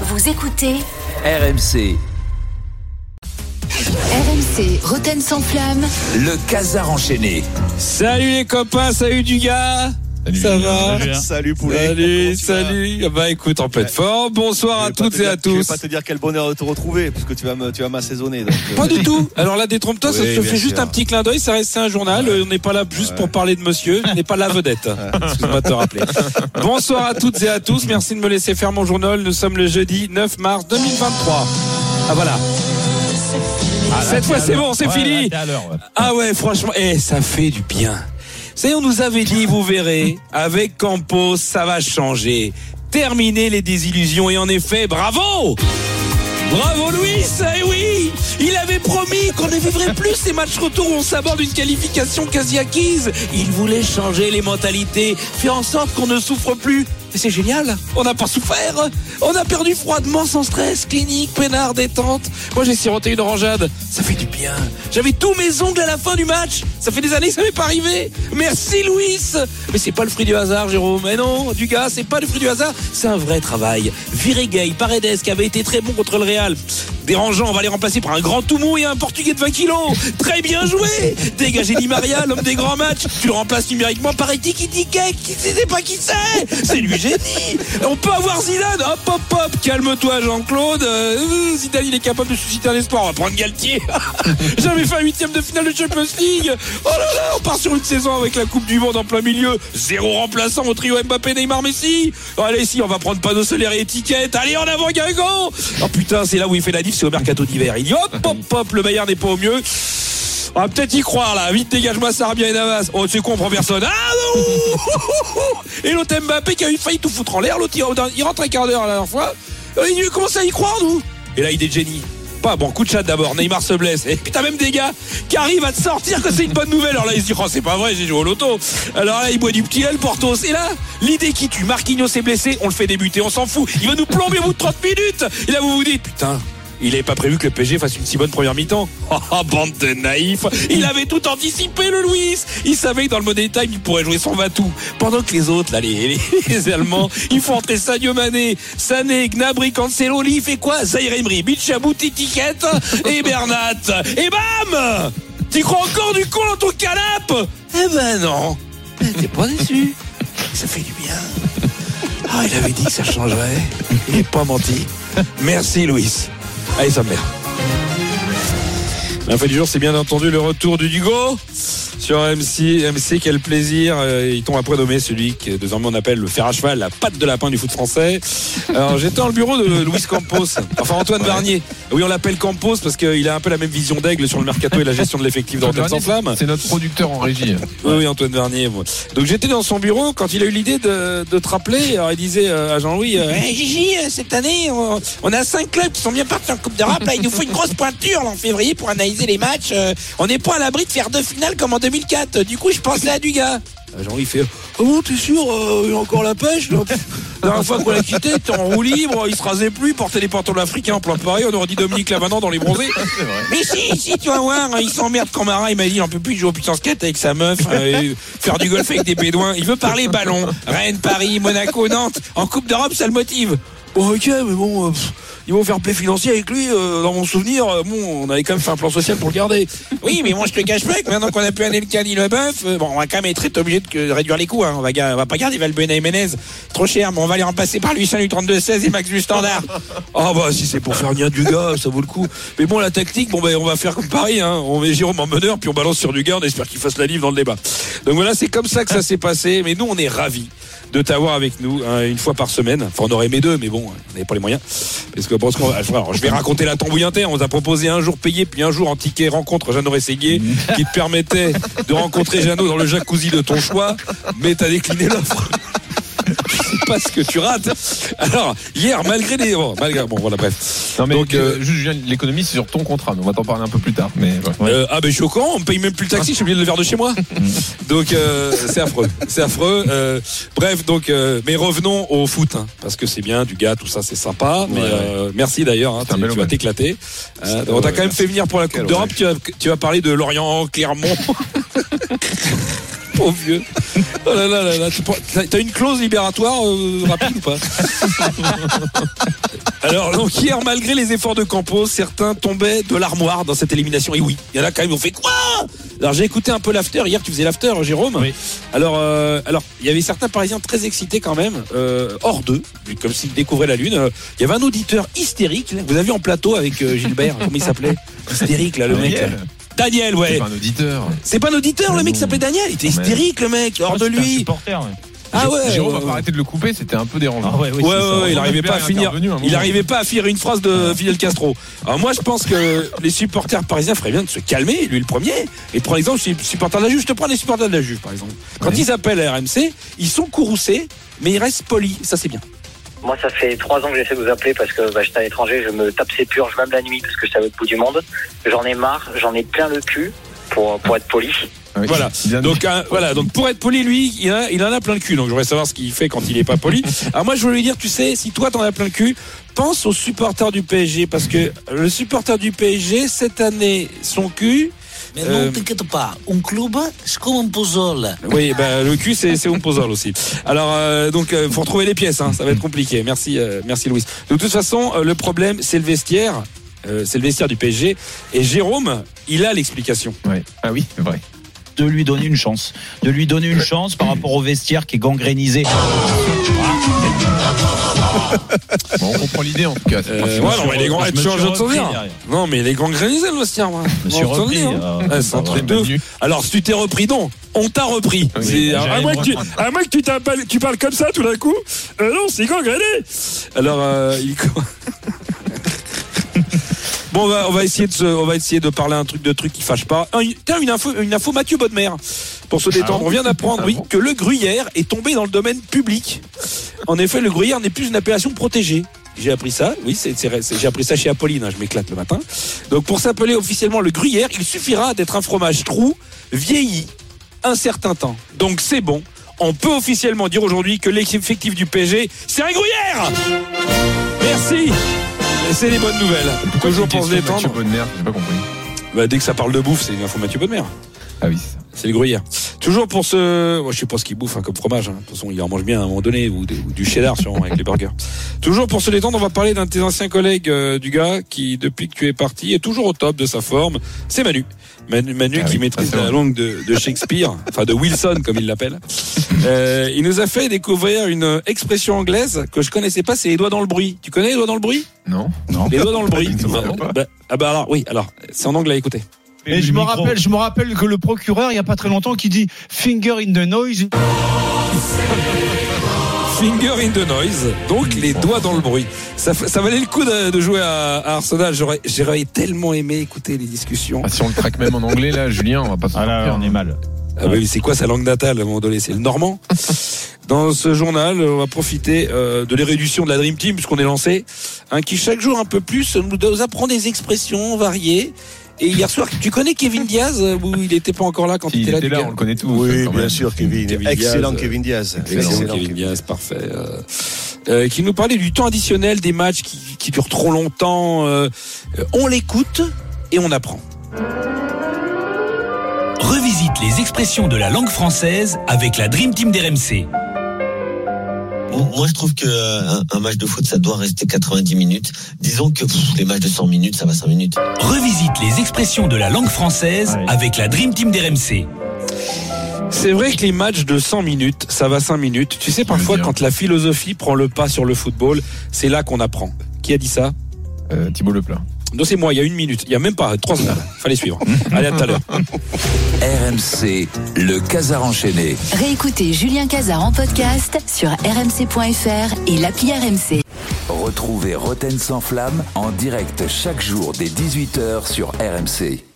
Vous écoutez RMC, RMC Roten sans flamme. le casar enchaîné. Salut les copains, salut du gars Ça va Salut poulet. Salut, salut. Ah Bah écoute, en pleine forme. Bonsoir à toutes te et dire- à Je vais tous. pas te dire quel bonheur de te retrouver, parce que tu vas me- tu vas m'assaisonner. donc, euh, Pas du tout. Alors là, détrompe-toi, ça Oui, bien fait juste un petit clin d'œil, ça reste un journal. On n'est pas là juste pour parler de monsieur, on n'est pas la vedette. Excuse-moi de te rappeler. Bonsoir à toutes et à tous. Merci de me laisser faire mon journal. Nous sommes le jeudi 9 mars 2023. Ah voilà. Cette fois c'est bon, c'est fini. Ah ouais, franchement, eh, ça fait du bien. Savez, on nous avait dit, vous verrez, avec Campos, ça va changer. Terminer les désillusions et en effet, bravo Bravo Louis, eh oui Il avait promis qu'on ne vivrait plus ces matchs retour où on s'aborde une qualification quasi acquise. Il voulait changer les mentalités, faire en sorte qu'on ne souffre plus. C'est génial, on n'a pas souffert. On a perdu froidement, sans stress, clinique, peinard, détente. Moi j'ai siroté une orangeade, ça fait du bien. J'avais tous mes ongles à la fin du match. Ça fait des années que ça m'est pas arrivé. Merci Louis Mais c'est pas le fruit du hasard, Jérôme. Mais non, du gars, c'est pas le fruit du hasard, c'est un vrai travail. Virigay, Paredes, qui avait été très bon contre le Real. Dérangeant, on va les remplacer par un grand Toumou et un Portugais de 20 kilos. Très bien joué Dégagez Di l'homme des grands matchs. Tu le remplaces numériquement par Tiki Tiki, qui sait pas qui c'est C'est lui génie On peut avoir Zidane Hop, hop, hop Calme-toi, Jean-Claude. Euh, Zidane, il est capable de susciter un espoir. On va prendre Galtier. J'avais fait un huitième de finale de Champions League. Oh là là, on part sur une saison avec la Coupe du Monde en plein milieu. Zéro remplaçant au trio Mbappé, Neymar, Messi. Allez, si, on va prendre panneau solaire et étiquette. Allez, en avant, Guingamp Oh putain, c'est là où il fait la diff, c'est au mercato d'hiver. Il dit hop, hop, hop, le Bayern n'est pas au mieux. On va peut-être y croire là. Vite dégage-moi Sarabia et Navas. Oh, tu comprends personne. Ah non Et l'autre Mbappé qui a eu failli tout foutre en l'air. L'autre, il, rentre un quart d'heure la dernière fois. Euh, Il commence à y croire, nous. Et là, il est génie. Pas bon, coup de chat d'abord. Neymar se blesse. Et puis t'as même des gars qui arrivent à te sortir que c'est une bonne nouvelle. Alors là, il se dit, oh, c'est pas vrai, j'ai joué au loto. Alors là, il boit du petit L, Portos. Et là, l'idée qui tue. Marquinhos est blessé, on le fait débuter, on s'en fout. Il va nous plomber au bout de 30 minutes. Et là, vous vous dites, putain. Il n'avait pas prévu que le PSG fasse une si bonne première mi-temps. Oh, bande de naïfs. Il avait tout anticipé, le Louis. Il savait que dans le Money Time, il pourrait jouer son Vatou. Pendant que les autres, là, les, Allemands, ils font entrer Sadio Mané, Sané, Gnabry, Cancelo, il fait quoi? Zaire Emery, Bichabou, Titiquette et Bernat. Et bam Tu crois encore du con dans ton canapé? Eh ben non. T'es pas déçu. Ça fait du bien. Ah, il avait dit que ça changerait. Il n'est pas menti. Merci, Louis. Allez, sa mère. La fin du jour, c'est bien entendu le retour du Dugo sur MC. MC, quel plaisir. Euh, il tombe après nommé celui que désormais on appelle le fer à cheval, la patte de lapin du foot français. Alors, j'étais dans le bureau de Louis Campos, enfin Antoine Varnier. Oui, on l'appelle Campos parce qu'il a un peu la même vision d'aigle sur le mercato et la gestion de l'effectif dans Rotten sans flamme. C'est notre producteur en régie. Oui, oui, Antoine Vernier. Donc j'étais dans son bureau quand il a eu l'idée de, de te rappeler. Alors il disait euh, à Jean-Louis euh, Hey, Gigi, euh, cette année, on, on a cinq clubs qui sont bien partis en Coupe d'Europe. Là, il nous faut une grosse pointure là, en février pour analyser les matchs. Euh, on n'est pas à l'abri de faire deux finales comme en 2004. Du coup, je pensais à du gars. Euh, Jean-Louis fait Ah bon, t'es sûr euh, Il a encore la pêche là? La dernière fois qu'on l'a quitté, t'es en roue libre, il se rasait plus, il portait des pantalons africains en plein Paris. On aurait dit Dominique Lavanant dans les bronzés. Mais si, si, tu vas voir, il s'emmerde quand Marin, il m'a dit, il en peut plus de jouer au puissance 4 avec sa meuf, euh, faire du golf avec des bédouins. Il veut parler ballon. Rennes, Paris, Monaco, Nantes. En Coupe d'Europe, ça le motive. Bon, ok, mais bon, euh, pff, ils vont faire play financier avec lui. euh, dans mon souvenir, euh, bon, on avait quand même fait un plan social pour le garder. Oui, mais moi, je te cache pas que maintenant qu'on a pu aller le Cali le bœuf, euh, bon, on va quand même être obligé de, réduire les coûts. Hein. On, va, on va pas garder Valbuena et Menez. Trop cher, mais on va les remplacer par lui, Saint-Louis 32-16 et Max du Standard. Ah bah si c'est pour faire bien du gars, ça vaut le coup. Mais bon, la tactique, bon ben on va faire comme Paris, hein. On met Jérôme en meneur, puis on balance sur du gars, on espère qu'il fasse la livre dans le débat. Donc voilà, c'est comme ça que ça s'est passé. Mais nous, on est ravis de t'avoir avec nous hein, une fois par semaine. Enfin, on aurait aimé deux, mais bon, on n'avait pas les moyens. Parce que, je vais raconter la tambouille interne. On t'a proposé un jour payé, puis un jour en ticket rencontre Jeannot Rességuier, qui te permettait de rencontrer Jeannot dans le jacuzzi de ton choix, mais t'as décliné l'offre. Je sais pas ce que tu rates. Alors, hier, malgré les. Bon, malgré, bon voilà, bref. Non mais Donc, euh, euh, juste Julien, l'économie c'est sur ton contrat, mais on va t'en parler un peu plus tard. Mais ouais. Euh, ah ben je suis au courant, on me paye même plus le taxi, je suis obligé de le faire de chez moi. Donc euh, c'est affreux, c'est affreux. Bref, donc mais revenons au foot, hein, parce que c'est bien du gars, tout ça c'est sympa. Mais Ouais, merci d'ailleurs, hein, C'est tu, vas t'éclater. C'est- on t'a quand même fait venir pour la Coupe d'Europe. Tu tu vas parler de Lorient, Clermont. Pauvre vieux. Oh là là là là. tu prends- T'as une clause libératoire euh, rapide ou pas? Alors, donc hier, malgré les efforts de Campos, certains tombaient de l'armoire dans cette élimination. Et oui, il y en a quand même, ont fait quoi? Alors, j'ai écouté un peu l'after. Hier, tu faisais l'after, Jérôme? Oui. Alors, euh, alors, il y avait certains Parisiens très excités quand même, euh, hors d'eux, comme s'ils découvraient la Lune. Il y avait un auditeur hystérique. Vous avez vu en plateau avec euh, Gilbert, comment il s'appelait? Hystérique, là, le mec. Daniel. là. Daniel, ouais. C'est pas un auditeur. C'est pas un auditeur, le mec s'appelait Daniel. Il était Mais- hystérique, le mec, hors de lui. supporter, ouais. Ah ouais. Jérôme ouais, a pas ouais. arrêté de le couper, c'était un peu dérangeant. Ah ouais, oui, Ouais, il n'arrivait pas à finir. un Il moment. n'arrivait pas à finir une phrase de Fidel Castro. Alors moi, je pense que les supporters parisiens feraient bien de se calmer, lui le premier, et prendre exemple les supporters de la Juve. Je te prends les supporters de la Juve, par exemple. Quand Ouais. ils appellent à RMC, ils sont courroucés, mais ils restent polis. Ça, c'est bien. Moi, ça fait trois ans que j'essaie de vous appeler parce que bah, j'étais à l'étranger, je me tape ces purges même la nuit parce que c'est à l'autre bout du monde. J'en ai marre, j'en ai plein le cul pour, pour être poli. Oui. Voilà. Donc euh, voilà. Donc pour être poli, lui, il, a- il en a plein le cul. Donc je voudrais savoir ce qu'il fait quand il est pas poli. Alors moi, je voulais lui dire, tu sais, si toi t'en as plein le cul, pense aux supporters du PSG parce que le supporter du PSG cette année, son cul. Mais Euh, non, t'inquiète pas. Un club, c'est comme un puzzle. Oui, bah, le cul, c'est c'est un puzzle aussi. Alors, euh, donc, euh, faut retrouver les pièces, hein, ça va être compliqué. Merci, euh, merci Louis. De toute façon, euh, le problème, c'est le vestiaire. Euh, c'est le vestiaire du PSG. Et Jérôme, il a l'explication. Ouais. Ah oui, c'est vrai. de lui donner une chance. De lui donner une chance par rapport au vestiaire qui est gangrénisé. Bon, on comprend l'idée en tout cas. Euh, ouais, non, mais les grands, je tu me changes suis de souvenir. repris. Non, mais les grands grénisés, le vestiaire, moi. Je suis repris. hein. euh, Ouais, c'est un truc de ouf. Alors, si tu t'es repris, non. On t'a repris. Oui, à, moins que tu, à moins que tu, t'appelles- tu parles comme ça tout d'un coup. Euh, non, c'est gangréné. Alors, euh, il. Bon, on va, on va essayer de se- on va essayer de parler un truc de truc qui fâche pas. Un- Tiens, une info, une info Mathieu Bodmer. Pour se détendre, bon on vient d'apprendre, Ah oui, bon que le gruyère est tombé dans le domaine public. En effet, le gruyère n'est plus une appellation protégée. J'ai appris ça, oui, c'est, c'est- c'est- j'ai appris ça chez Apolline, hein, je m'éclate le matin. Donc pour s'appeler officiellement le gruyère, il suffira d'être un fromage trou, vieilli, un certain temps. Donc c'est bon, on peut officiellement dire aujourd'hui que l'effectif du PSG, c'est un gruyère Merci C'est les bonnes nouvelles. Pourquoi Toujours pour se détendre. Mathieu Bonnemer, j'ai pas compris. Bah, dès que ça parle de bouffe, c'est une info Mathieu Bodmer. Ah oui, c'est ça. C'est le gruyère. Toujours pour ce. Moi, je sais pas ce qu'il bouffe hein, comme fromage. hein. De toute façon, il en mange bien à un moment donné, ou, du cheddar sûrement avec les burgers. Toujours pour se détendre, on va parler d'un de tes anciens collègues euh, du gars qui, depuis que tu es parti, est toujours au top de sa forme. C'est Manu. Manu, Manu Ah qui oui, maîtrise la langue de, de Shakespeare, enfin de Wilson comme il l'appelle. Euh, il nous a fait découvrir une expression anglaise que je connaissais pas, c'est les doigts dans le bruit. Tu connais les doigts dans le bruit? Non Les doigts dans le bruit. Bah, bah, ah bah alors oui, alors c'est en anglais, écoutez. Et je me rappelle, je me rappelle que le procureur, il y a pas très longtemps, qui dit finger in the noise. Finger in the noise, donc les doigts dans le bruit. Ça, ça valait le coup de, de jouer à, à Arsenal. J'aurais, j'aurais tellement aimé écouter les discussions. Ah, Si on le traque même en anglais, là, Julien, on va pas se Ah là, on est mal. Ah oui, mais c'est quoi sa langue natale à un moment donné? C'est le normand? Dans ce journal, on va profiter euh, de l'érudition de la Dream Team puisqu'on est lancé, hein, qui chaque jour un peu plus nous apprend des expressions variées. Et hier soir, tu connais Kevin Diaz euh, ou il n'était pas encore là quand il était là, était du là, on le connaît tous. Oui, quand bien même. sûr, Kevin. Kevin Excellent Diaz. Kevin Diaz. Excellent, Excellent Kevin Diaz, parfait. Euh, euh, qui nous parlait du temps additionnel des matchs qui, qui durent trop longtemps. euh, euh, on l'écoute et on apprend. Revisite les expressions de la langue française avec la Dream Team d'RMC. Moi, je trouve que euh, un, un match de foot, ça doit rester 90 minutes. Disons que pff, les matchs de 100 minutes, ça va 5 minutes. Revisite les expressions de la langue française Ouais. avec la Dream Team d'RMC. C'est vrai que les matchs de 100 minutes, ça va 5 minutes. Tu sais, parfois, quand la philosophie prend le pas sur le football, c'est là qu'on apprend. Qui a dit ça? Euh, Thibaut Leplat. Non, c'est moi, il y a une minute. Il y a même pas, trois secondes. Fallait suivre. Allez, à tout à l'heure. RMC, le Casar enchaîné. Réécoutez Julien Cazard en podcast sur rmc.fr et l'appli RMC. Retrouvez Roten sans flamme en direct chaque jour dès 18h sur RMC.